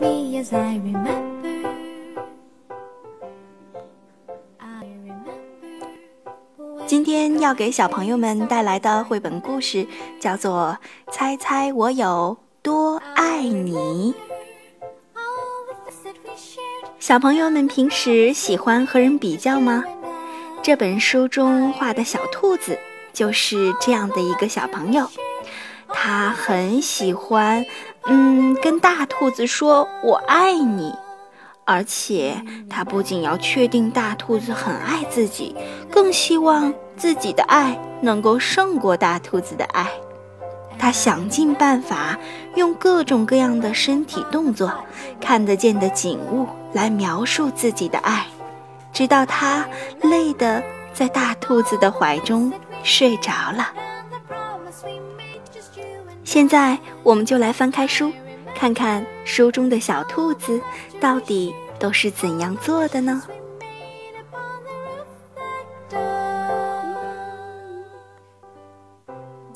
me as i remember. I remember. 今天要给小朋友们带来的绘本故事叫做猜猜我有多爱你。小朋友们平时喜欢和人比较吗？这本书中画的小兔子就是这样的一个小朋友。他很喜欢，嗯，跟大兔子说“我爱你”。而且，他不仅要确定大兔子很爱自己，更希望自己的爱能够胜过大兔子的爱。他想尽办法，用各种各样的身体动作、看得见的景物来描述自己的爱，直到他累得在大兔子的怀中睡着了。现在，我们就来翻开书。看看书中的小兔子到底都是怎样做的呢？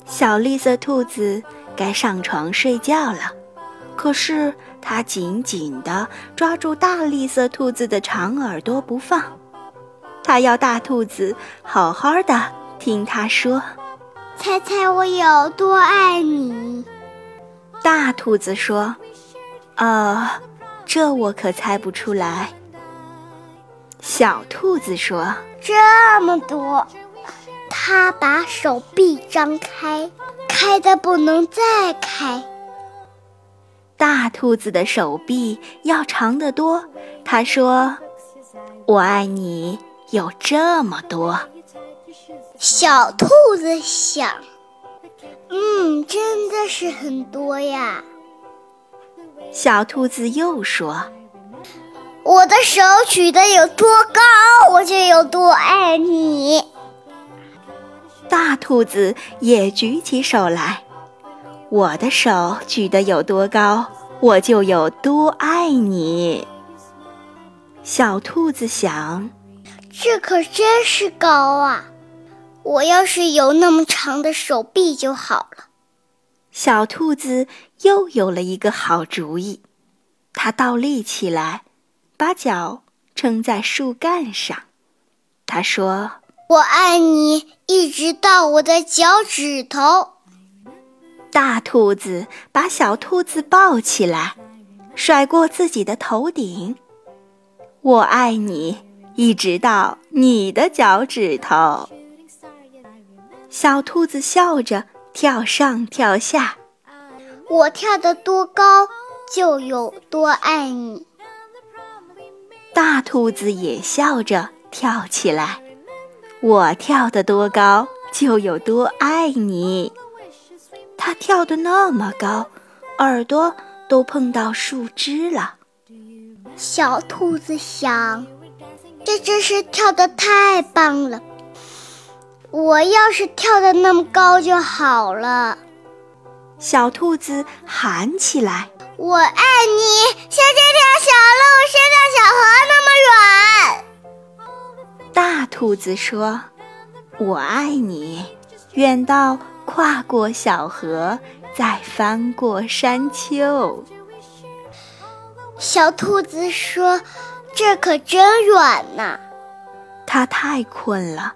小绿色兔子该上床睡觉了，可是它紧紧地抓住大绿色兔子的长耳朵不放，它要大兔子好好的听它说：“猜猜我有多爱你。”大兔子说：“呃，这我可猜不出来。”小兔子说：“这么多。”他把手臂张开，开的不能再开。大兔子的手臂要长得多。他说：“我爱你有这么多。”小兔子想。嗯，真的是很多呀。小兔子又说：“我的手举得有多高，我就有多爱你。”大兔子也举起手来：“我的手举得有多高，我就有多爱你。”小兔子想：“这可真是高啊！”我要是有那么长的手臂就好了。小兔子又有了一个好主意，它倒立起来，把脚撑在树干上。它说：“我爱你，一直到我的脚趾头。”大兔子把小兔子抱起来，甩过自己的头顶。“我爱你，一直到你的脚趾头。”小兔子笑着跳上跳下，我跳得多高就有多爱你。大兔子也笑着跳起来，我跳得多高就有多爱你。它跳得那么高，耳朵都碰到树枝了。小兔子想，这真是跳得太棒了。我要是跳的那么高就好了，小兔子喊起来：“我爱你，像这条小路伸到小河那么远。”大兔子说：“我爱你，远到跨过小河，再翻过山丘。”小兔子说：“这可真远呐！”它太困了。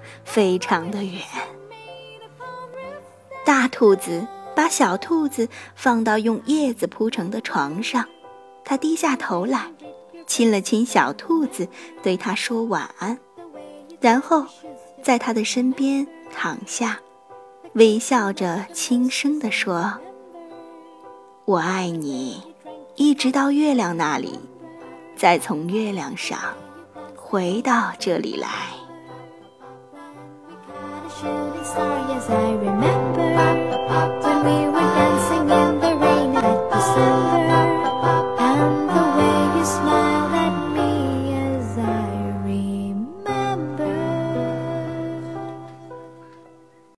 非常的远。大兔子把小兔子放到用叶子铺成的床上，它低下头来，亲了亲小兔子，对它说晚安，然后在它的身边躺下，微笑着轻声地说：“我爱你，一直到月亮那里，再从月亮上回到这里来。” as long as I remember.